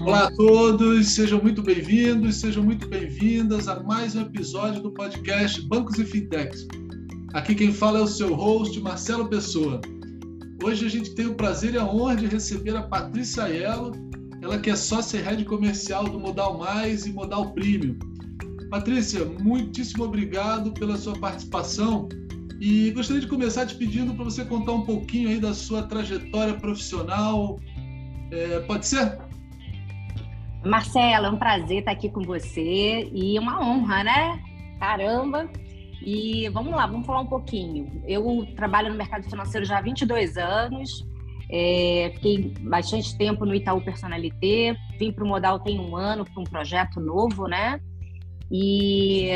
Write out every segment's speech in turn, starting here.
Olá a todos, sejam muito bem-vindos, sejam muito bem-vindas a mais um episódio do podcast Bancos e Fintechs. Aqui quem fala é o seu host, Marcelo Pessoa. Hoje a gente tem o prazer e a honra de receber a Patrícia Aiello, ela que é sócia e head comercial do Modal Mais e Modal Premium. Patrícia, muitíssimo obrigado pela sua participação e gostaria de começar te pedindo para você contar um pouquinho aí da sua trajetória profissional. É, pode ser? Marcela, é um prazer estar aqui com você e uma honra, né? Caramba! E vamos lá, vamos falar um pouquinho. Eu trabalho no mercado financeiro já há 22 anos, é, fiquei bastante tempo no Itaú Personalité, vim para o Modal tem um ano para um projeto novo, né? E,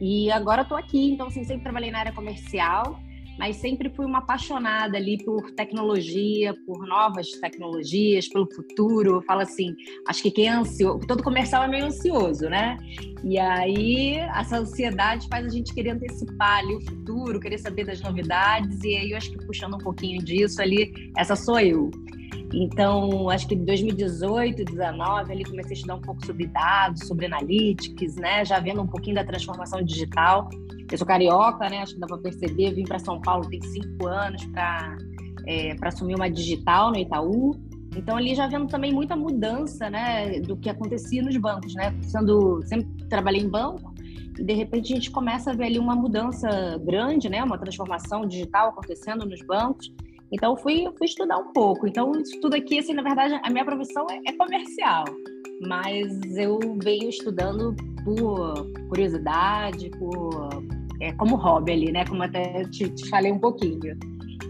e agora estou aqui, então assim, sempre trabalhei na área comercial mas sempre fui uma apaixonada ali por tecnologia, por novas tecnologias, pelo futuro. Eu falo assim, acho que quem é ansioso, todo comercial é meio ansioso, né? E aí essa ansiedade faz a gente querer antecipar ali o futuro, querer saber das novidades, e aí eu acho que puxando um pouquinho disso ali, essa sou eu. Então, acho que em 2018, 2019, ali comecei a estudar um pouco sobre dados, sobre analytics, né? Já vendo um pouquinho da transformação digital. Eu sou carioca, né? Acho que dá para perceber. Vim para São Paulo tem cinco anos para é, assumir uma digital no Itaú. Então ali já vendo também muita mudança, né, do que acontecia nos bancos, né? Sendo sempre trabalhei em banco e de repente a gente começa a ver ali uma mudança grande, né, uma transformação digital acontecendo nos bancos. Então fui fui estudar um pouco. Então isso tudo aqui, assim, na verdade a minha profissão é, é comercial, mas eu venho estudando por curiosidade, por é, como hobby ali, né? Como até te, te falei um pouquinho.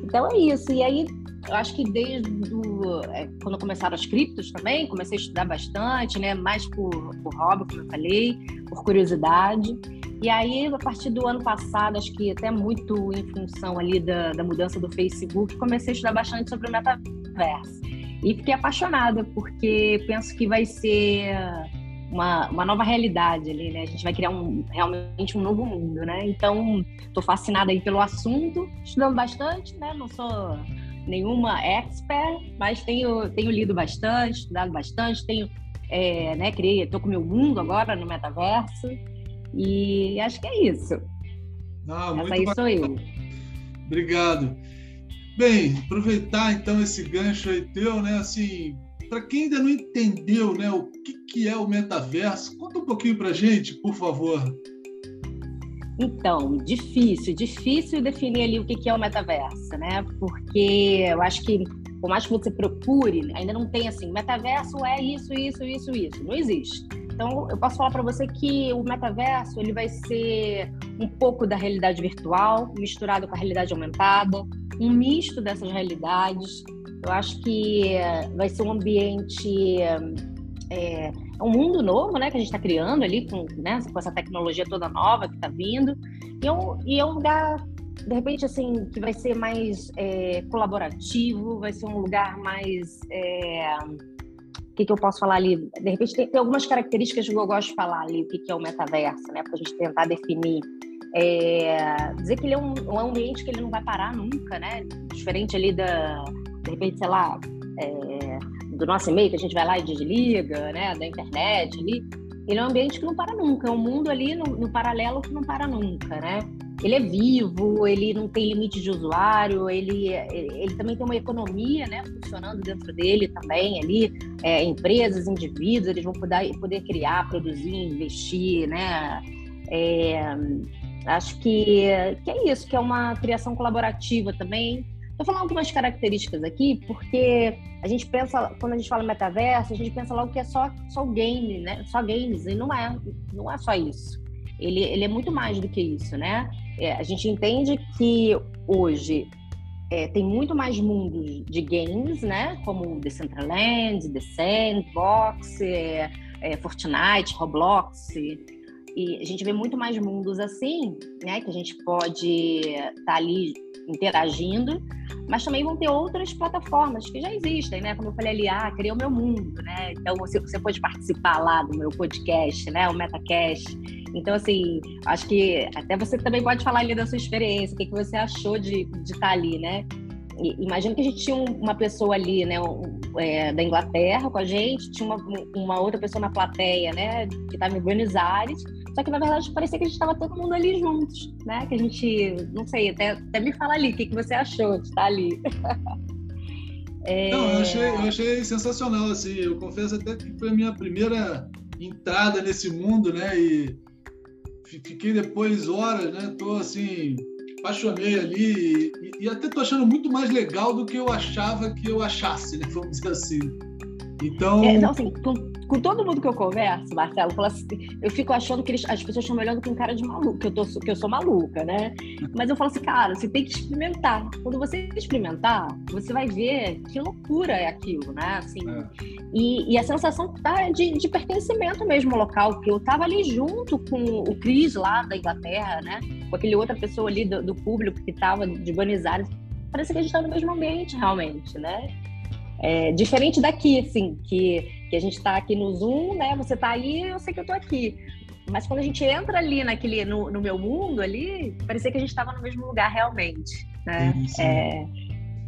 Então é isso. E aí, eu acho que desde do, é, quando começaram as criptos também, comecei a estudar bastante, né? Mais por, por hobby, como eu falei, por curiosidade. E aí, a partir do ano passado, acho que até muito em função ali da, da mudança do Facebook, comecei a estudar bastante sobre o metaverso. E fiquei apaixonada, porque penso que vai ser uma, uma nova realidade ali, né? A gente vai criar um, realmente um novo mundo, né? Então, estou fascinada aí pelo assunto, estudando bastante, né? Não sou nenhuma expert, mas tenho, tenho lido bastante, estudado bastante, tenho, é, né, criei, tô com meu mundo agora no metaverso e acho que é isso. Ah, Essa aí bacana. sou eu. Obrigado. Bem, aproveitar então esse gancho aí teu, né, assim, para quem ainda não entendeu né, o que, que é o metaverso, conta um pouquinho para gente, por favor. Então, difícil, difícil definir ali o que é o metaverso, né? Porque eu acho que, por mais que você procure, ainda não tem assim, metaverso é isso, isso, isso, isso. Não existe. Então, eu posso falar para você que o metaverso ele vai ser um pouco da realidade virtual misturado com a realidade aumentada, um misto dessas realidades eu acho que vai ser um ambiente, é, um mundo novo, né, que a gente está criando ali com, né, com essa tecnologia toda nova que está vindo. E é, um, e é um lugar, de repente, assim, que vai ser mais é, colaborativo, vai ser um lugar mais. É, que, que eu posso falar ali? De repente, tem, tem, algumas características que eu gosto de falar ali, o que, que é o metaverso, né, para a gente tentar definir. É, dizer que ele é um, um ambiente que ele não vai parar nunca, né? Diferente ali da, de repente, sei lá, é, do nosso e-mail, que a gente vai lá e desliga, né, da internet ali, ele é um ambiente que não para nunca, é um mundo ali no, no, paralelo que não para nunca, né? Ele é vivo, ele não tem limite de usuário, ele, ele também tem uma economia, né, funcionando dentro dele também ali, é, empresas, indivíduos, eles vão poder, poder criar, produzir, investir, né? É, acho que, que é isso, que é uma criação colaborativa também, Vou falar algumas características aqui, porque a gente pensa, quando a gente fala metaverso, a gente pensa logo que é só, só game, né? Só games, e não é, não é só isso. Ele, ele é muito mais do que isso, né? É, a gente entende que hoje é, tem muito mais mundos de games, né? Como Decentraland, The Sandbox, é, é, Fortnite, Roblox. E a gente vê muito mais mundos assim, né? Que a gente pode estar tá ali interagindo, mas também vão ter outras plataformas que já existem, né? Como eu falei ali, ah, criei o meu mundo, né? Então você, você pode participar lá do meu podcast, né? O MetaCast. Então, assim, acho que até você também pode falar ali da sua experiência, o que, que você achou de, de estar ali, né? Imagina que a gente tinha uma pessoa ali, né? É, da Inglaterra com a gente, tinha uma, uma outra pessoa na plateia, né, que estava em Buenos Aires, só que na verdade parecia que a gente estava todo mundo ali juntos, né, que a gente, não sei, até, até me fala ali, o que, que você achou de estar ali. é... Não, eu achei, eu achei sensacional, assim, eu confesso até que foi a minha primeira entrada nesse mundo, né, e fiquei depois horas, né, tô assim, apaixonei ali e, e, até tô achando muito mais legal do que eu achava que eu achasse, né? Vamos dizer assim. Então. É, então, assim, com, com, todo mundo que eu converso, Marcelo, eu, assim, eu fico achando que eles, as pessoas estão me olhando com cara de maluco, que eu, tô, que eu sou maluca, né? Mas eu falo assim, cara, você tem que experimentar. Quando você experimentar, você vai ver que loucura é aquilo, né? Assim, é. e, e, a sensação tá de, de pertencimento mesmo ao local, porque eu tava ali junto com o Cris lá da Inglaterra, né? Com aquele outra pessoa ali do, do público que tava de Buenos Aires. Parece que a gente tá no mesmo ambiente, realmente, né? É, diferente daqui, assim, que, que a gente está aqui no Zoom, né? Você está aí, eu sei que eu estou aqui. Mas quando a gente entra ali naquele, no, no meu mundo ali, parecia que a gente estava no mesmo lugar realmente, né? É,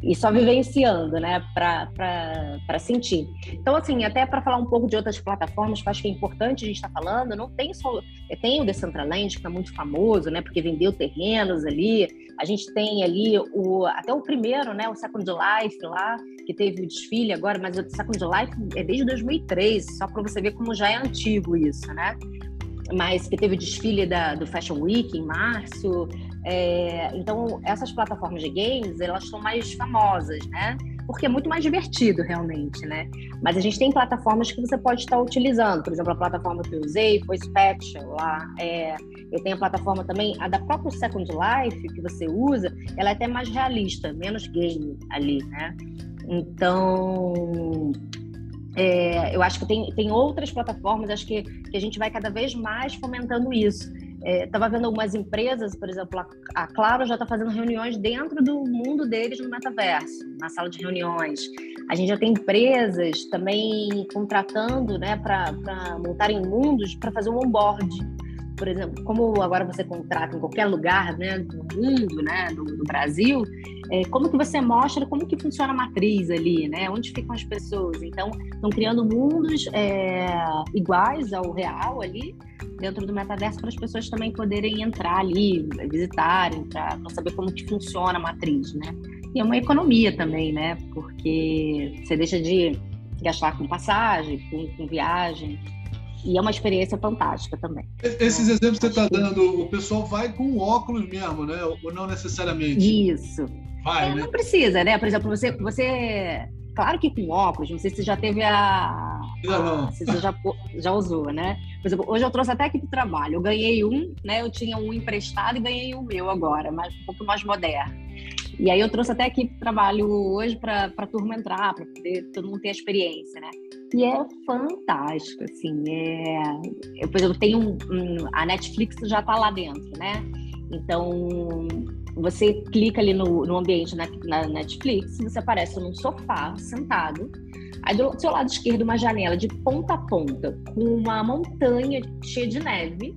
e só vivenciando, né, para sentir. Então, assim, até para falar um pouco de outras plataformas que eu acho que é importante a gente estar tá falando, não tem só. Tem o Decentraland, que é muito famoso, né, porque vendeu terrenos ali. A gente tem ali o, até o primeiro, né, o Second Life lá, que teve o desfile agora, mas o Second Life é desde 2013, só para você ver como já é antigo isso, né? Mas que teve o desfile da, do Fashion Week em março. É, então, essas plataformas de games, elas são mais famosas, né? Porque é muito mais divertido, realmente, né? Mas a gente tem plataformas que você pode estar utilizando. Por exemplo, a plataforma que eu usei foi Spectral lá. É, eu tenho a plataforma também, a da própria Second Life, que você usa, ela é até mais realista, menos game ali, né? Então, é, eu acho que tem, tem outras plataformas, acho que, que a gente vai cada vez mais fomentando isso. Estava é, vendo algumas empresas, por exemplo, a, Claro já está fazendo reuniões dentro do mundo deles no metaverso, na sala de reuniões. A gente já tem empresas também contratando né, para montarem mundos para fazer um onboard por exemplo, como agora você contrata em qualquer lugar né, do mundo, né, do, do Brasil, é, como que você mostra como que funciona a matriz ali, né? Onde ficam as pessoas? Então, estão criando mundos é, iguais ao real ali, dentro do metaverso, para as pessoas também poderem entrar ali, visitarem, para saber como que funciona a matriz, né? E é uma economia também, né? Porque você deixa de gastar com passagem, com, com viagem, e é uma experiência fantástica também. Esses né? exemplos que você está dando, o pessoal vai com óculos mesmo, né? Ou não necessariamente? Isso. Vai, é, né? Não precisa, né? Por exemplo, você, você. Claro que com óculos, não sei se você já teve a. Não, não. Se você já, já usou, né? Por exemplo, hoje eu trouxe até aqui do trabalho. Eu ganhei um, né? Eu tinha um emprestado e ganhei o meu agora, mas um pouco mais moderno. E aí eu trouxe até aqui trabalho hoje para a turma entrar, para poder todo mundo ter a experiência, né? E é fantástico, assim. É... Eu, por exemplo, tenho um, um... a Netflix já está lá dentro, né? Então, você clica ali no, no ambiente na, na Netflix, você aparece num sofá, sentado. Aí do seu lado esquerdo, uma janela de ponta a ponta, com uma montanha cheia de neve.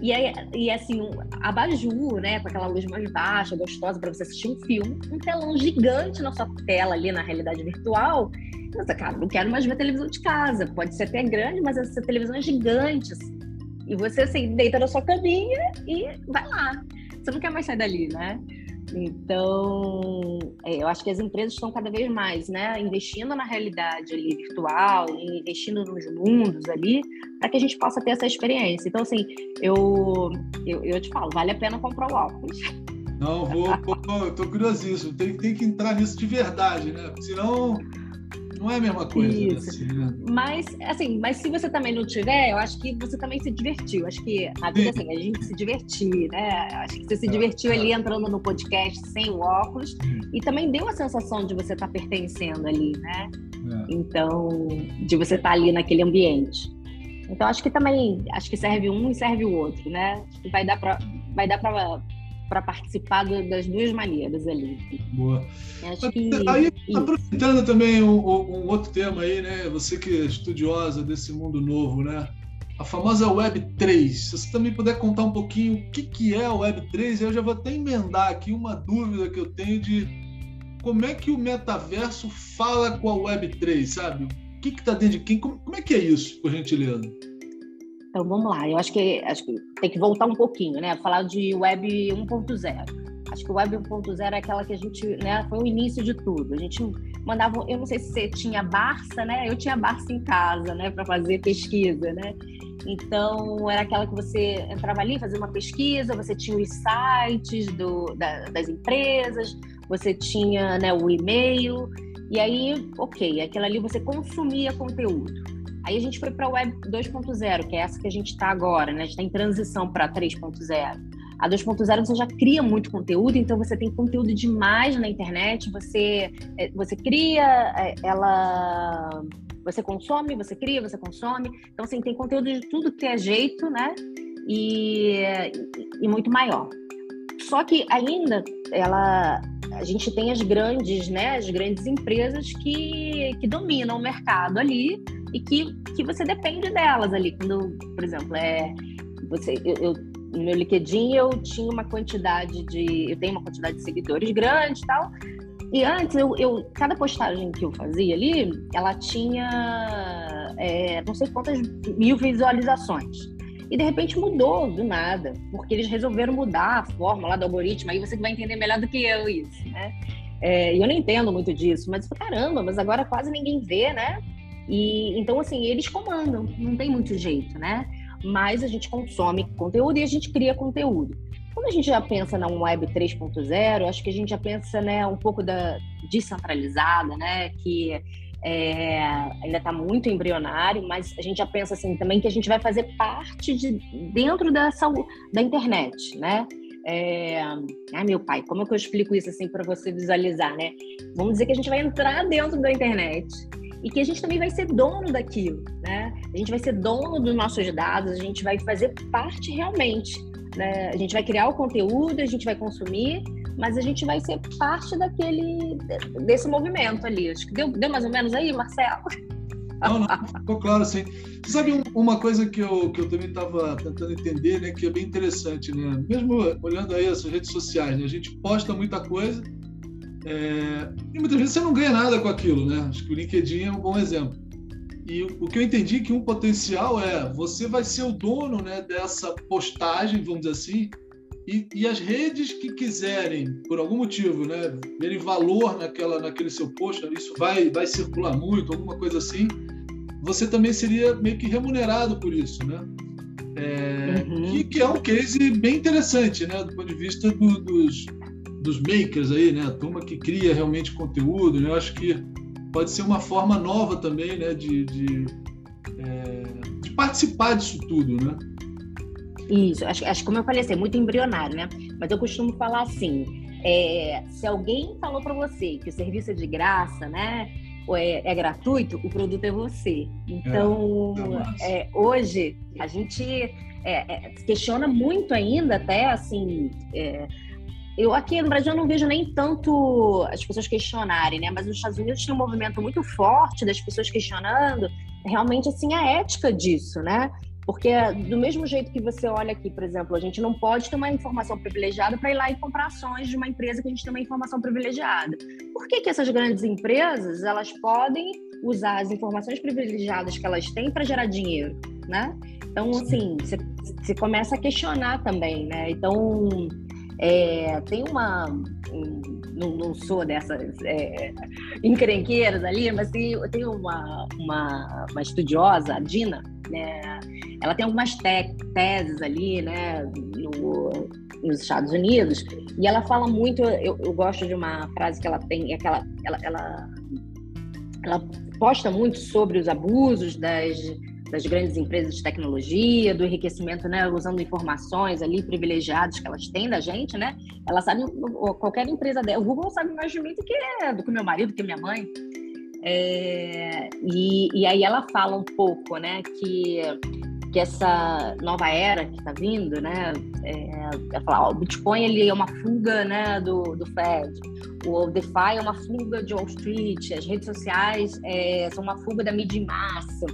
E aí, e assim, um abajur, né? Com aquela luz mais baixa, gostosa, para você assistir um filme. Um telão gigante na sua tela ali na realidade virtual. Nossa, cara, não quero mais ver televisão de casa. Pode ser até grande, mas essa televisão é gigante, assim. E você, assim, deita na sua caminha e vai lá. Você não quer mais sair dali, né? Então, é, eu acho que as empresas estão cada vez mais, né, investindo na realidade ali, virtual, investindo nos mundos ali, para que a gente possa ter essa experiência. Então, assim, eu, eu, eu te falo, vale a pena comprar o óculos. Não, vou, vou tô curiosíssimo. Tem, tem que entrar nisso de verdade, né? Senão não é a mesma coisa. Né, Isso. Né? Mas, assim, mas se você também não tiver, eu acho que você também se divertiu. Acho que a vida, assim, a gente se divertir, né? Acho que você se é, divertiu é. ali entrando no podcast sem o óculos e também deu a sensação de você estar tá pertencendo ali, né? É. Então, de você estar tá ali naquele ambiente. Então, acho que também, acho que serve um e serve o outro, né? Acho que vai dar para vai dar para para participar do, das duas maneiras ali. Boa. Acho que, aí, aproveitando também um, um, outro tema aí, né? Você que é estudiosa desse mundo novo, né? A famosa Web3. Se você também puder contar um pouquinho o que, que é a Web3, eu já vou até emendar aqui uma dúvida que eu tenho de como é que o metaverso fala com a Web3, sabe? O que está dentro de quem? Como, como, é que é isso, por gentileza? Então vamos lá, eu acho que, acho que tem que voltar um pouquinho, né? Falar de Web 1.0. Acho que o Web 1.0 é aquela que a gente, né, foi o início de tudo. A gente mandava, eu não sei se você tinha Barça, né? Eu tinha Barça em casa, né, para fazer pesquisa, né? Então, era aquela que você entrava ali, fazia uma pesquisa, você tinha os sites do, da, das empresas, você tinha né, o e-mail, e aí, ok, aquela ali você consumia conteúdo. Aí a gente foi para a Web 2.0, que é essa que a gente está agora, né? A gente está em transição para 3.0. A 2.0 você já cria muito conteúdo, então você tem conteúdo demais na internet, você, é, você cria, é, ela você consome, você cria, você consome. Então, assim, tem conteúdo de tudo que é jeito, né? E, e muito maior. Só que ainda ela, a gente tem as grandes, né? As grandes empresas que, que dominam o mercado ali e que, que você depende delas ali. Quando, por exemplo, é você, eu, eu no meu LinkedIn eu tinha uma quantidade de, eu tenho uma quantidade de seguidores grande e tal, e antes, eu, eu, cada postagem que eu fazia ali, ela tinha é, não sei quantas mil visualizações. E de repente mudou do nada, porque eles resolveram mudar a forma lá do algoritmo. Aí você vai entender melhor do que eu isso, né? É, e eu não entendo muito disso, mas caramba, mas agora quase ninguém vê, né? E então assim eles comandam, não tem muito jeito, né? Mas a gente consome conteúdo e a gente cria conteúdo. Quando a gente já pensa na web 3.0, acho que a gente já pensa né, um pouco da descentralizada, né, que é, ainda está muito embrionário, mas a gente já pensa assim também que a gente vai fazer parte de dentro dessa da internet, né? É... Ai, meu pai, como é que eu explico isso assim para você visualizar, né? Vamos dizer que a gente vai entrar dentro da internet e que a gente também vai ser dono daquilo, né? A gente vai ser dono dos nossos dados, a gente vai fazer parte realmente. Né? A gente vai criar o conteúdo, a gente vai consumir, mas a gente vai ser parte daquele desse movimento ali. Acho que deu, deu mais ou menos aí, Marcelo. Não, não, ficou claro, sim. Você sabe uma coisa que eu, que eu também estava tentando entender, né, que é bem interessante, né? Mesmo olhando aí as redes sociais, né, a gente posta muita coisa é, e muitas vezes você não ganha nada com aquilo, né? Acho que o LinkedIn é um bom exemplo. E o que eu entendi é que um potencial é você vai ser o dono né, dessa postagem, vamos dizer assim, e, e, as redes que quiserem, por algum motivo, né, verem valor naquela, naquele seu post, isso vai, vai circular muito, alguma coisa assim, você também seria meio que remunerado por isso, né? É, uhum. que, que, é um case bem interessante, né, do ponto de vista do, dos, dos makers aí, né, a turma que cria realmente conteúdo, né, eu acho que pode ser uma forma nova também né, de, de, é, de participar disso tudo, né? Isso, acho, acho que como eu falei, assim, é muito embrionário, né? Mas eu costumo falar assim, é, se alguém falou para você que o serviço é de graça, né? Ou é, é gratuito, o produto é você. Então, é, é hoje, a gente é, questiona muito ainda, até assim eu aqui no Brasil eu não vejo nem tanto as pessoas questionarem, né? Mas nos Estados Unidos tem um movimento muito forte das pessoas questionando realmente assim a ética disso, né? Porque do mesmo jeito que você olha aqui, por exemplo, a gente não pode ter uma informação privilegiada para ir lá e comprar ações de uma empresa que a gente tem uma informação privilegiada. Por que, que essas grandes empresas elas podem usar as informações privilegiadas que elas têm para gerar dinheiro, né? Então, assim, você começa a questionar também, né? Então, é, tem uma. Não, não sou dessas é, encrenqueiras ali, mas tem, tem uma, uma, uma estudiosa, a Dina, né? Ela tem algumas te teses ali, né, no, nos Estados Unidos, e ela fala muito. Eu, eu gosto de uma frase que ela tem, é que ela, ela, ela, ela posta muito sobre os abusos das das grandes empresas de tecnologia, do enriquecimento, né, usando informações ali privilegiadas que elas têm da gente, né? Ela sabe qualquer empresa dela, o Google sabe mais de mim do que do que meu marido, do que minha mãe. É, e, e aí ela fala um pouco, né, que que essa nova era que está vindo, né, é, ó, o Bitcoin ele é uma fuga, né, do, do Fed, o DeFi é uma fuga de Wall Street, as redes sociais é, são uma fuga da mídia em massa,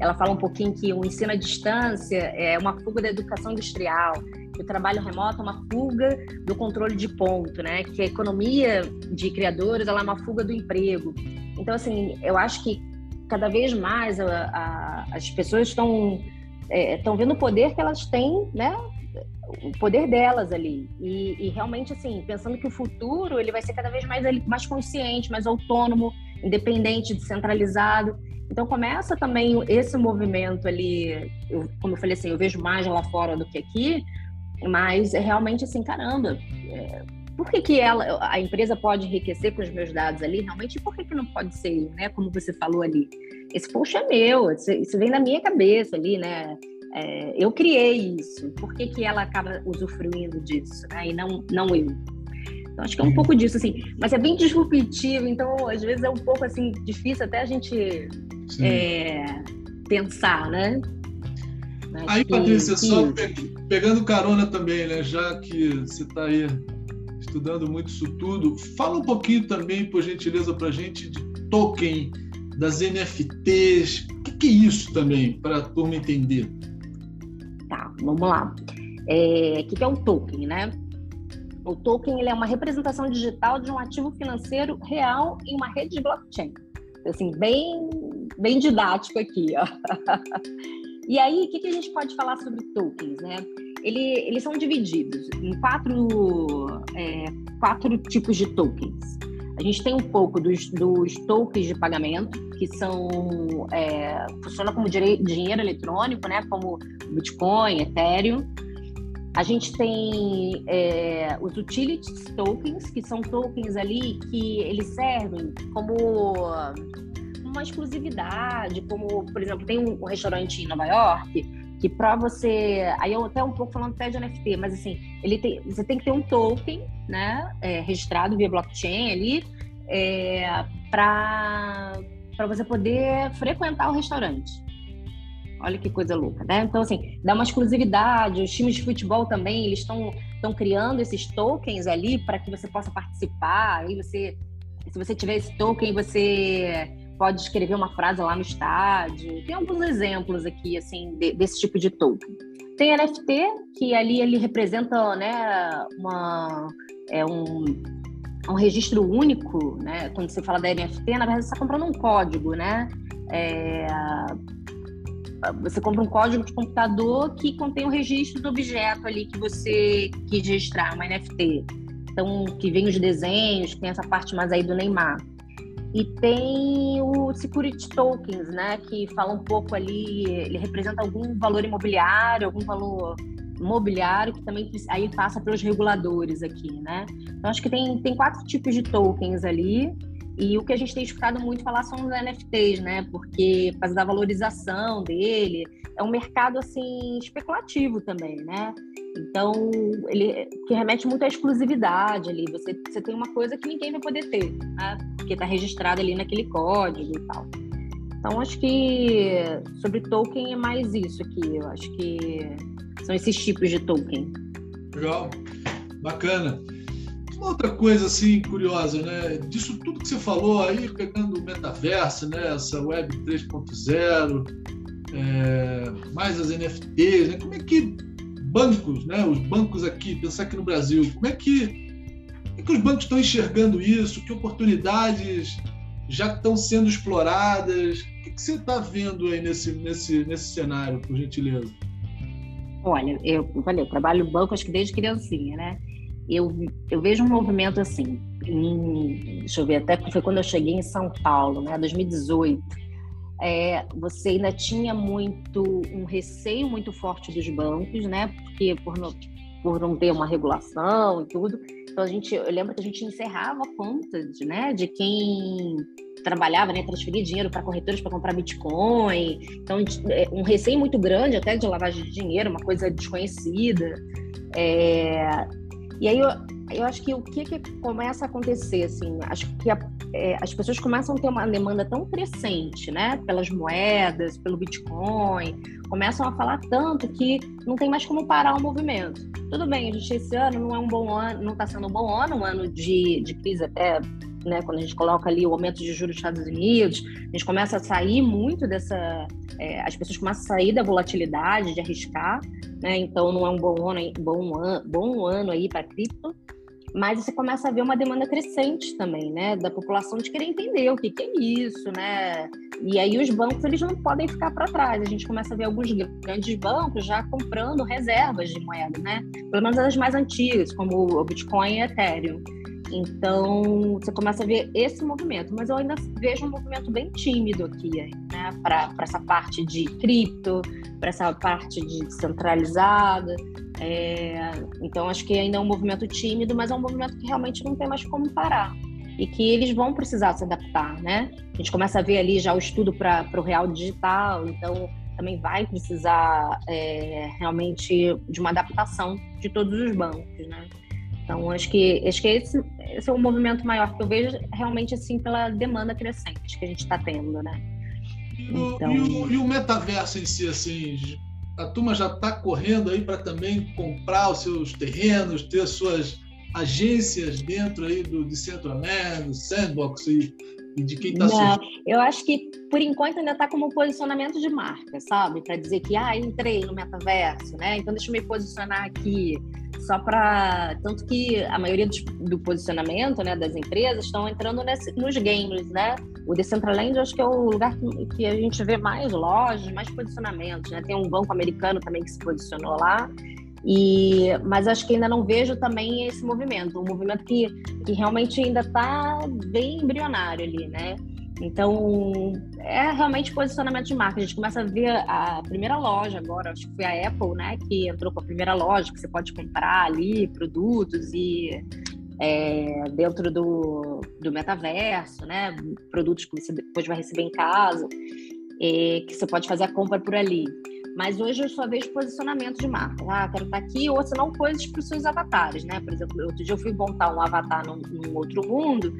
ela fala um pouquinho que o ensino à distância é uma fuga da educação industrial. que o trabalho remoto é uma fuga do controle de ponto, né? Que a economia de criadores ela é uma fuga do emprego. Então, assim, eu acho que cada vez mais a, a, as pessoas estão estão é, vendo o poder que elas têm, né? O poder delas ali e, e, realmente assim pensando que o futuro ele vai ser cada vez mais mais consciente, mais autônomo, independente, descentralizado. Então começa também esse movimento ali, eu, como eu falei assim, eu vejo mais lá fora do que aqui, mas é realmente assim, caramba, é, por que, que ela, a empresa pode enriquecer com os meus dados ali, realmente, e por que, que não pode ser, né? Como você falou ali. Esse post é meu, isso vem da minha cabeça ali, né? É, eu criei isso, por que, que ela acaba usufruindo disso, né? E não, não eu. Então, acho que é um pouco disso, assim. Mas é bem disruptivo, então, às vezes, é um pouco, assim, difícil até a gente é, pensar, né? Aí, Patrícia, só pegando carona também, né? Já que você está aí estudando muito isso tudo. Fala um pouquinho também, por gentileza, para a gente de token, das NFTs. O que, que é isso também, para a turma entender? Tá, vamos lá. É, o que, que é um token, né? O token ele é uma representação digital de um ativo financeiro real em uma rede de blockchain. Assim, bem, bem didático aqui, ó. E aí, o que, que a gente pode falar sobre tokens, né? Ele, eles são divididos em quatro, é, quatro tipos de tokens. A gente tem um pouco dos, dos tokens de pagamento, que são é, funciona como dinheiro eletrônico, né? Como Bitcoin, Ethereum. A gente tem é, os utilities tokens, que são tokens ali que eles servem como uma exclusividade, como, por exemplo, tem um, restaurante em Nova York que para você, aí eu até um pouco falando até de NFT, mas assim, ele tem, você tem que ter um token, né, é, registrado via blockchain ali, é, para para você poder frequentar o restaurante. Olha que coisa louca, né? Então assim, dá uma exclusividade. Os times de futebol também, eles estão criando esses tokens ali para que você possa participar. Aí você, se você tiver esse token, você pode escrever uma frase lá no estádio. Tem alguns exemplos aqui, assim, de, desse tipo de token. Tem NFT, que ali ele representa, né, uma, é um, um registro único, né? Quando você fala da NFT, na verdade você está comprando um código, né? É, você compra um código de computador que contém o registro do objeto ali que você quis registrar, uma NFT. Então, que vem os desenhos, tem essa parte mais aí do Neymar. E tem o Security Tokens, né, que fala um pouco ali, ele representa algum valor imobiliário, algum valor imobiliário que também aí passa pelos reguladores aqui, né? Então acho que tem, tem quatro tipos de tokens ali e o que a gente tem escutado muito falar são os NFTs, né? Porque por causa da valorização dele, é um mercado assim especulativo também, né? Então, ele que remete muito à exclusividade ali. Você, você tem uma coisa que ninguém vai poder ter, né? Porque está registrado ali naquele código e tal. Então, acho que sobre token é mais isso aqui. Eu acho que são esses tipos de token. Legal, bacana. Uma outra coisa assim curiosa, né? Disso tudo que você falou aí, pegando o metaverso, né? Essa web 3.0, é, mais as NFTs, né? Como é que bancos, né? Os bancos aqui, pensar aqui no Brasil, como é que, como é que os bancos estão enxergando isso? Que oportunidades já estão sendo exploradas? O que, que você está vendo aí nesse, nesse, nesse cenário, por gentileza? Olha, eu falei, eu trabalho no banco acho que desde criancinha, né? Eu, eu vejo um movimento assim, em, deixa eu ver, até foi quando eu cheguei em São Paulo, né, 2018. É, você ainda tinha muito um receio muito forte dos bancos, né? Porque por não, por não ter uma regulação e tudo. Então a gente, eu lembro que a gente encerrava contas, né, de quem trabalhava, né, transferia dinheiro para corretores para comprar Bitcoin. Então é, um receio muito grande até de lavagem de dinheiro, uma coisa desconhecida. É, e aí eu, eu acho que o que, que começa a acontecer, assim, acho que a, é, as pessoas começam a ter uma demanda tão crescente, né, pelas moedas, pelo Bitcoin, começam a falar tanto que não tem mais como parar o movimento. Tudo bem, a gente esse ano não é um bom ano, não está sendo um bom ano, um ano de, de crise até né, quando a gente coloca ali o aumento de juros dos Estados Unidos, a gente começa a sair muito dessa. É, as pessoas começam a sair da volatilidade, de arriscar, né? Então não é um bom ano, bom ano, bom ano aí para cripto, mas você começa a ver uma demanda crescente também, né, da população de querer entender o que, que, é isso, né? E aí os bancos eles não podem ficar para trás. A gente começa a ver alguns grandes bancos já comprando reservas de moeda, né? Pelo menos as mais antigas, como o Bitcoin e Ethereum. Então, você começa a ver esse movimento, mas eu ainda vejo um movimento bem tímido aqui, né, para essa parte de cripto, para essa parte de descentralizada. É, então, acho que ainda é um movimento tímido, mas é um movimento que realmente não tem mais como parar e que eles vão precisar se adaptar, né? A gente começa a ver ali já o estudo para o real digital, então também vai precisar é, realmente de uma adaptação de todos os bancos, né? Então, acho que, acho que esse, esse é o movimento maior que eu vejo realmente assim pela demanda crescente que a gente está tendo, né? E o, então... e, o, e o, metaverso em si, assim, a turma já está correndo aí para também comprar os seus terrenos, ter suas agências dentro aí do Decentraland, do Sandbox e, e de quem está Não, eu acho que por enquanto ainda está como posicionamento de marca, sabe? Para dizer que ah, entrei no metaverso, né? Então deixa eu me posicionar aqui só para tanto que a maioria do, do, posicionamento né, das empresas estão entrando nesse, nos games, né? O Decentraland acho que é o lugar que, que, a gente vê mais lojas, mais posicionamentos, né? Tem um banco americano também que se posicionou lá. E, mas acho que ainda não vejo também esse movimento, um movimento que, que realmente ainda está bem embrionário ali, né? Então, é realmente posicionamento de marca. A gente começa a ver a primeira loja agora, acho que foi a Apple, né, que entrou com a primeira loja, que você pode comprar ali produtos e é, dentro do, do metaverso, né, produtos que você depois vai receber em casa, e que você pode fazer a compra por ali. Mas hoje eu só vejo posicionamento de marca. Ah, quero estar aqui, ou senão coisas para os seus avatares, né? Por exemplo, outro dia eu fui montar um avatar num, num, outro mundo,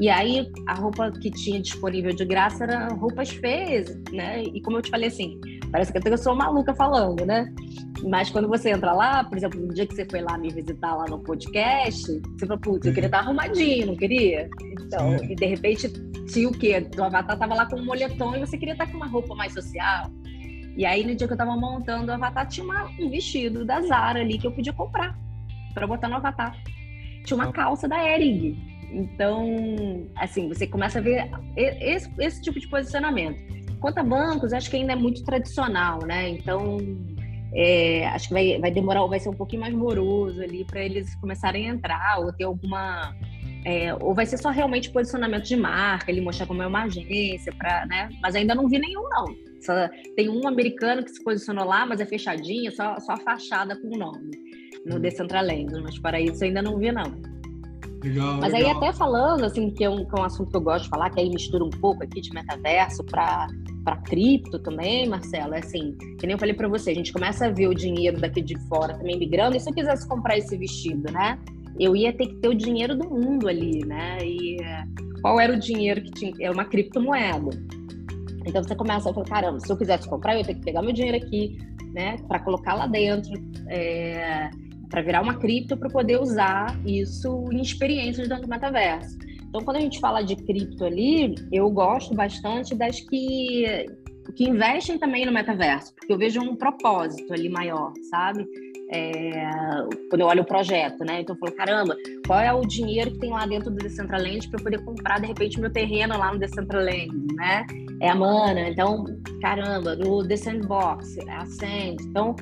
e aí a roupa que tinha disponível de graça era roupas feias, né? E como eu te falei assim, parece que eu sou maluca falando, né? Mas quando você entra lá, por exemplo, no dia que você foi lá me visitar lá no podcast, você falou, putz, eu queria estar arrumadinho, não queria? Então, e de repente tinha o quê? O avatar tava lá com um moletom e você queria estar com uma roupa mais social. E aí, no dia que eu tava montando o avatar, tinha uma, um vestido da Zara ali que eu podia comprar para botar no avatar. Tinha uma calça da Ering. Então, assim, você começa a ver esse, esse tipo de posicionamento. Quanto a bancos, acho que ainda é muito tradicional, né? Então, é, acho que vai, vai demorar, vai ser um pouquinho mais moroso ali para eles começarem a entrar ou ter alguma é, ou vai ser só realmente posicionamento de marca, ele mostrar como é uma agência, pra, né? Mas ainda não vi nenhum, não. Só, tem um americano que se posicionou lá, mas é fechadinho, só, só a fachada com o nome no hum. Decentraland. Mas para isso ainda não vi, não. Legal, mas legal. aí até falando, assim, que é, um, que é um assunto que eu gosto de falar, que aí mistura um pouco aqui de metaverso para para cripto também, Marcelo, é assim, que nem eu falei para você, a gente começa a ver o dinheiro daqui de fora também migrando, e se eu quisesse comprar esse vestido, né? eu ia ter que ter o dinheiro do mundo ali, né? E qual era o dinheiro que tinha? É uma criptomoeda. Então você começa a falar, caramba, se eu quisesse comprar, eu ia ter que pegar meu dinheiro aqui, né, para colocar lá dentro, é, para virar uma cripto para poder usar isso em experiências dentro do metaverso. Então, quando a gente fala de cripto ali, eu gosto bastante das que que investem também no metaverso, porque eu vejo um propósito ali maior, sabe? É, quando eu olho o projeto, né? Então eu falo, caramba, qual é o dinheiro que tem lá dentro do Decentraland para poder comprar de repente meu terreno lá no Decentraland, né? É a mana, então, caramba, no The Sandbox, é a Sand, então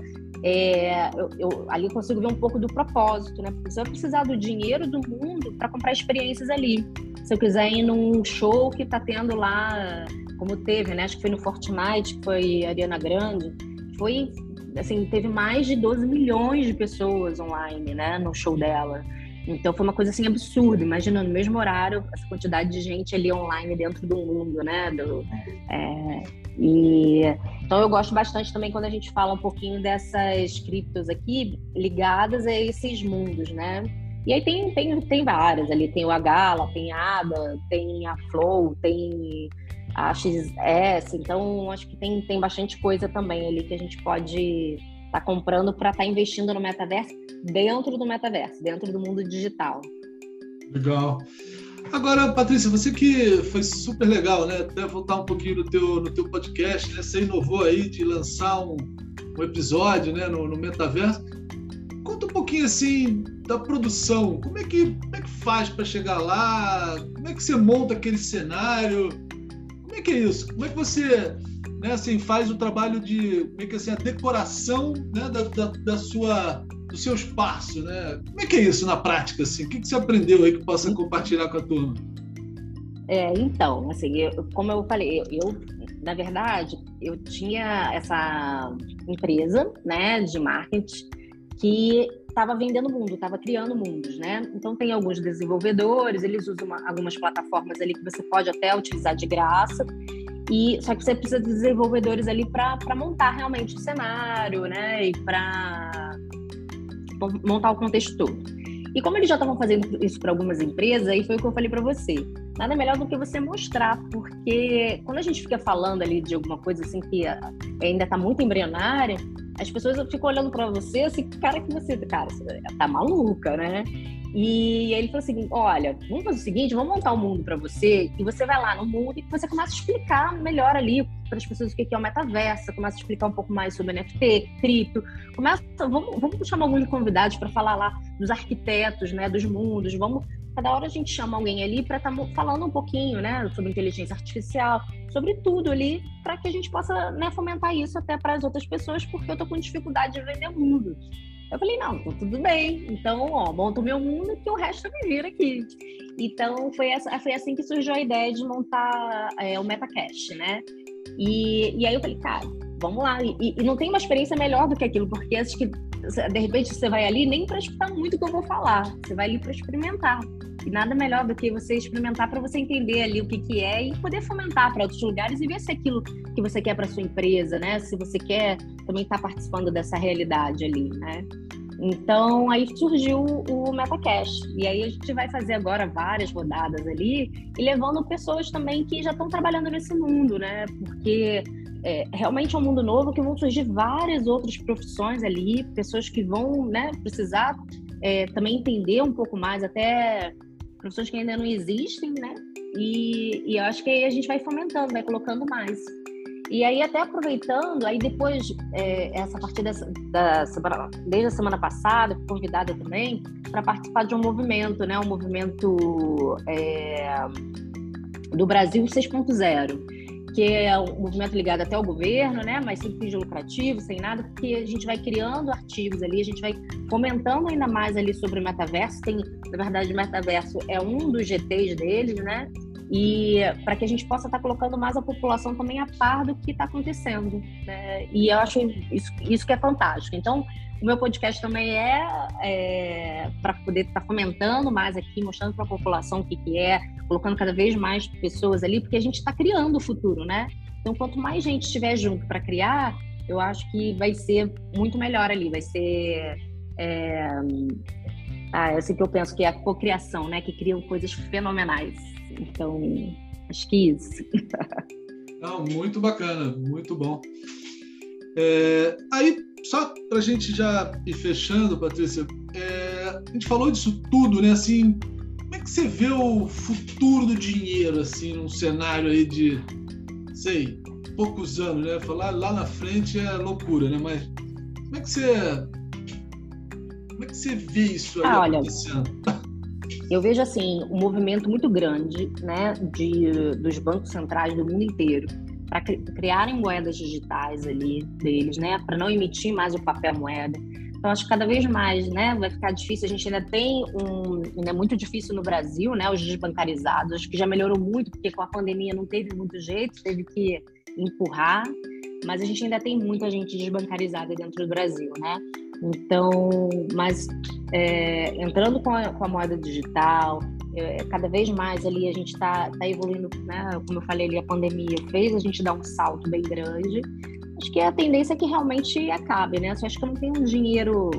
é, eu, eu, ali eu consigo ver um pouco do propósito, né? Porque se eu precisar do dinheiro do mundo para comprar experiências ali, se eu quiser ir num show que está tendo lá, como teve, né? Acho que foi no Fortnite, que foi Ariana Grande, foi assim, teve mais de 12 milhões de pessoas online, né, no show dela. Então foi uma coisa assim absurda. Imagina no mesmo horário essa quantidade de gente ali online dentro do mundo, né? Do, é, e então eu gosto bastante também quando a gente fala um pouquinho dessas criptos aqui ligadas a esses mundos, né? E aí tem, tem, tem várias ali, tem o Agala, tem a ADA, tem a Flow, tem a XS, então acho que tem, tem bastante coisa também ali que a gente pode estar tá comprando para estar tá investindo no metaverso dentro do metaverso, dentro do mundo digital. Legal. Agora, Patrícia, você que foi super legal, né? Até voltar um pouquinho no teu, no teu podcast, né? Você inovou aí de lançar um, um episódio né, no, no metaverso. Conta um pouquinho assim da produção. Como é que, como é que faz para chegar lá? Como é que você monta aquele cenário? Como é que é isso? Como é que você né, assim, faz o trabalho de como é que assim, a decoração né, da, da, da, sua do seu espaço, né? Como é que é isso na prática? Assim? O que, que você aprendeu aí que possa compartilhar com a turma? É, então, assim, eu, como eu falei, eu, eu, na verdade, eu tinha essa empresa, né, de marketing que estava vendendo mundo, estava criando mundos, né? Então tem alguns desenvolvedores, eles usam uma, algumas plataformas ali que você pode até utilizar de graça. E só que você precisa de desenvolvedores ali para montar realmente o cenário, né? E para montar o contexto todo. E como eles já estavam fazendo isso para algumas empresas, aí foi o que eu falei para você. Nada melhor do que você mostrar, porque quando a gente fica falando ali de alguma coisa assim que ainda está muito embrionária, as pessoas ficam olhando para você assim, cara que você, cara, você tá maluca, né? E ele falou assim: olha, vamos fazer o seguinte, vamos montar um mundo para você, e você vai lá no mundo e você começa a explicar melhor ali para as pessoas o que é o metaverso, começa a explicar um pouco mais sobre NFT, cripto, começa, vamos, vamos chamar alguns convidados para falar lá dos arquitetos, né, dos mundos, vamos cada hora a gente chama alguém ali para estar tá falando um pouquinho, né, sobre inteligência artificial, sobre tudo ali, para que a gente possa né, fomentar isso até para as outras pessoas, porque eu tô com dificuldade de vender mundo. Eu falei, não, então tudo bem. Então, ó, monta o meu mundo que o resto me vira aqui. Então, foi, essa, foi assim que surgiu a ideia de montar é, o MetaCast, né? E, e aí eu falei, cara, vamos lá. E, e, não tem uma experiência melhor do que aquilo, porque acho que, de repente, você vai ali nem para escutar muito o que eu vou falar. Você vai ali para experimentar. E nada melhor do que você experimentar para você entender ali o que, que é e poder fomentar para outros lugares e ver se é aquilo que você quer para sua empresa, né? Se você quer também estar tá participando dessa realidade ali, né? Então, aí surgiu o MetaCast. E aí a gente vai fazer agora várias rodadas ali e levando pessoas também que já estão trabalhando nesse mundo, né? Porque é, realmente é um mundo novo que vão surgir várias outras profissões ali, pessoas que vão né, precisar é, também entender um pouco mais, até profissões que ainda não existem, né? E, e eu acho que aí a gente vai fomentando, vai colocando mais. E aí, até aproveitando, aí depois, é, essa partir da desde a semana passada, convidada também para participar de um movimento, né? Um movimento é, do Brasil 6.0 que é um movimento ligado até ao governo, né, mas sem fins lucrativo, sem nada, porque a gente vai criando artigos ali, a gente vai fomentando ainda mais ali sobre o metaverso. Tem, na verdade, o metaverso é um dos GTs deles, né? e para que a gente possa estar tá colocando mais a população também a par do que está acontecendo. Né? E eu acho isso, isso que é fantástico. Então, o meu podcast também é, é para poder estar tá fomentando mais aqui, mostrando para a população o que, que é, colocando cada vez mais pessoas ali, porque a gente está criando o futuro, né? Então, quanto mais gente estiver junto para criar, eu acho que vai ser muito melhor ali, vai ser. É... Ah, é assim que eu penso que é a cocriação, né? Que criam coisas fenomenais. Então, acho que isso. Não, muito bacana, muito bom. É, aí, só para a gente já ir fechando, Patrícia, é, a gente falou disso tudo, né? Assim, como é que você vê o futuro do dinheiro, assim, num cenário aí de, sei, poucos anos, né? Falar lá na frente é loucura, né? Mas como é que você, como é que você vê isso aí ah, acontecendo? Olha eu vejo assim um movimento muito grande, né, de dos bancos centrais do mundo inteiro para criarem moedas digitais ali deles, né, para não emitir mais o papel moeda. Então acho que cada vez mais, né, vai ficar difícil. A gente ainda tem um, ainda é muito difícil no Brasil, né, os desbancarizados. Acho que já melhorou muito porque com a pandemia não teve muito jeito, teve que empurrar. Mas a gente ainda tem muita gente desbancarizada dentro do Brasil, né? Então, mas é, entrando com a, com a, moeda digital, é, cada vez mais ali a gente está tá evoluindo, né? Como eu falei ali, a pandemia fez a gente dar um salto bem grande. Acho que a tendência é que realmente acabe, né? Só acho que eu não tenho um dinheiro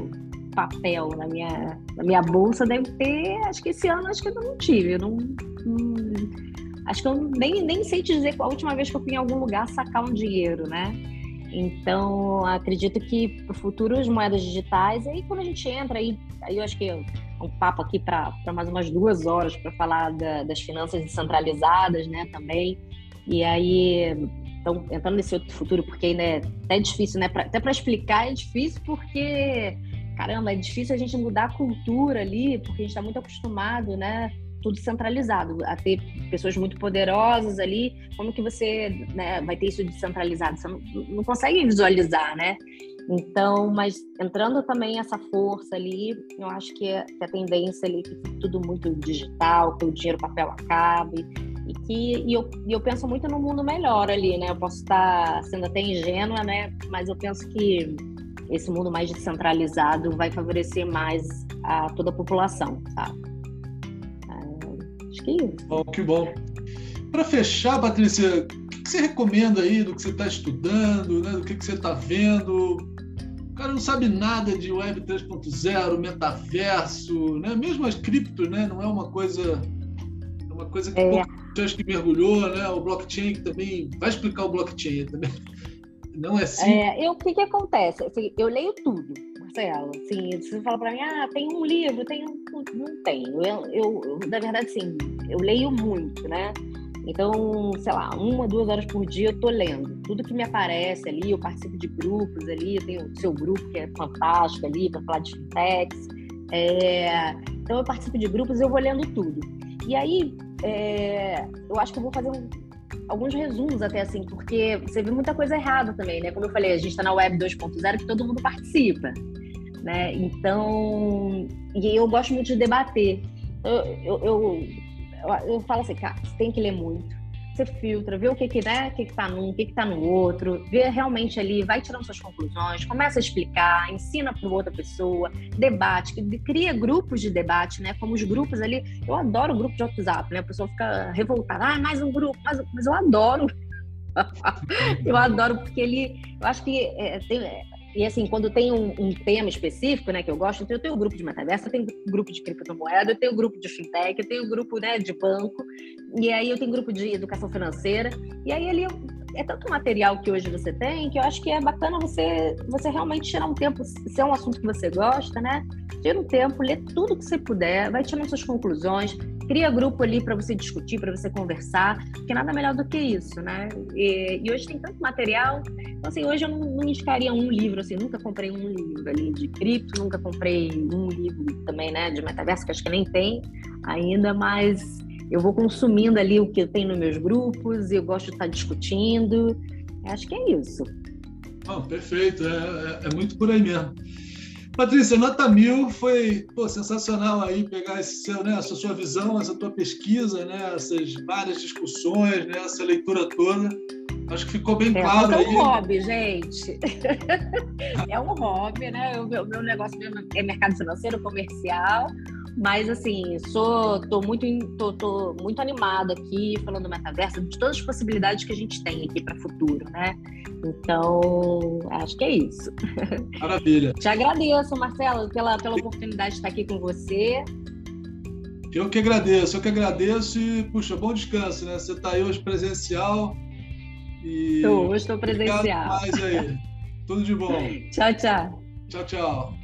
papel na minha, na minha bolsa, deve ter, acho que esse ano acho que eu não tive, eu não, não acho que eu nem, nem sei te dizer qual a última vez que eu fui em algum lugar sacar um dinheiro, né? Então, acredito que para o futuro as moedas digitais, aí quando a gente entra, aí, aí eu acho que é um papo aqui para mais umas duas horas para falar da, das finanças descentralizadas, né, também. E aí então, entrando nesse outro futuro, porque ainda é até difícil, né? Pra, até para explicar é difícil, porque, caramba, é difícil a gente mudar a cultura ali, porque a gente está muito acostumado, né? Tudo centralizado, a ter pessoas muito poderosas ali. Como que você né, vai ter isso descentralizado? Você não, não consegue visualizar, né? Então, mas entrando também essa força ali, eu acho que, é, que a tendência ali que tudo muito digital, que o dinheiro papel acabe, e que e eu, e eu penso muito no mundo melhor ali, né? Eu posso estar sendo até ingênua, né? Mas eu penso que esse mundo mais descentralizado vai favorecer mais a toda a população, tá? acho que é isso. Bom, que bom. Para fechar, Patrícia, o que você recomenda aí do que você está estudando, né? do que você está vendo? O cara não sabe nada de Web 3.0, metaverso, né? mesmo as criptos, né? não é uma coisa é uma coisa que é. poucas que mergulhou, né? O blockchain que também vai explicar o blockchain também. Não é assim. É, eu, o que que acontece? Assim, eu leio tudo, Marcelo. Assim, você fala para mim, ah, tem um livro, tem um... Não tenho. Eu, eu, eu, na verdade, sim, eu leio muito, né? Então, sei lá, uma, duas horas por dia eu tô lendo. Tudo que me aparece ali, eu participo de grupos ali, eu tenho o seu grupo que é fantástico ali para falar de fintechs. É... Então eu participo de grupos eu vou lendo tudo. E aí, é, eu acho que eu vou fazer um, alguns resumos até assim, porque você vê muita coisa errada também, né? Como eu falei, a gente está na web 2.0 que todo mundo participa, né? Então, e eu gosto muito de debater. Eu, eu, eu, eu, falo assim, cara, você tem que ler muito você filtra, vê o que que, né, o que, que tá num, o que que tá no outro, vê realmente ali, vai tirando suas conclusões, começa a explicar, ensina para outra pessoa, debate, cria grupos de debate, né, como os grupos ali, eu adoro o grupo de WhatsApp, né, a pessoa fica revoltada, ah, mais um grupo, mais um... mas eu adoro. Eu adoro porque ele, eu acho que é, tem, e assim, quando tem um, um, tema específico, né, que eu gosto, então eu tenho um grupo de metaverso, eu tenho um grupo de criptomoeda, eu tenho um grupo de fintech, eu tenho um grupo né, de banco, e aí eu tenho um grupo de educação financeira, e aí ali é tanto material que hoje você tem que eu acho que é bacana você, você realmente tirar um tempo, se é um assunto que você gosta, né? Tira um tempo, lê tudo que você puder, vai tirando suas conclusões, cria grupo ali para você discutir, para você conversar, que nada melhor do que isso, né? E, e, hoje tem tanto material, então assim, hoje eu não, não indicaria um livro, assim, nunca comprei um livro ali de cripto, nunca comprei um livro também, né, de metaverso, que acho que nem tem ainda, mas eu vou consumindo ali o que eu tenho nos meus grupos, eu gosto de estar discutindo, acho que é isso. Oh, perfeito, é, é, é muito por aí mesmo. Patrícia, nota mil foi pô, sensacional aí pegar esse seu, né, essa sua visão, essa tua pesquisa, né, essas várias discussões, né, essa leitura toda. Acho que ficou bem é, claro. É um aí. hobby, gente. é um hobby, né? O meu, meu negócio é mercado financeiro, comercial. Mas assim, sou, tô muito, tô, tô muito animada aqui falando do metaverso, de todas as possibilidades que a gente tem aqui para o futuro, né? Então, acho que é isso. Maravilha. Te agradeço, Marcelo, pela, pela oportunidade de estar aqui com você. Eu que agradeço, eu que agradeço e, puxa, bom descanso, né? Você está aí hoje presencial. E... Estou, hoje estou presencial. Mais aí. Tudo de bom. tchau, tchau. Tchau, tchau.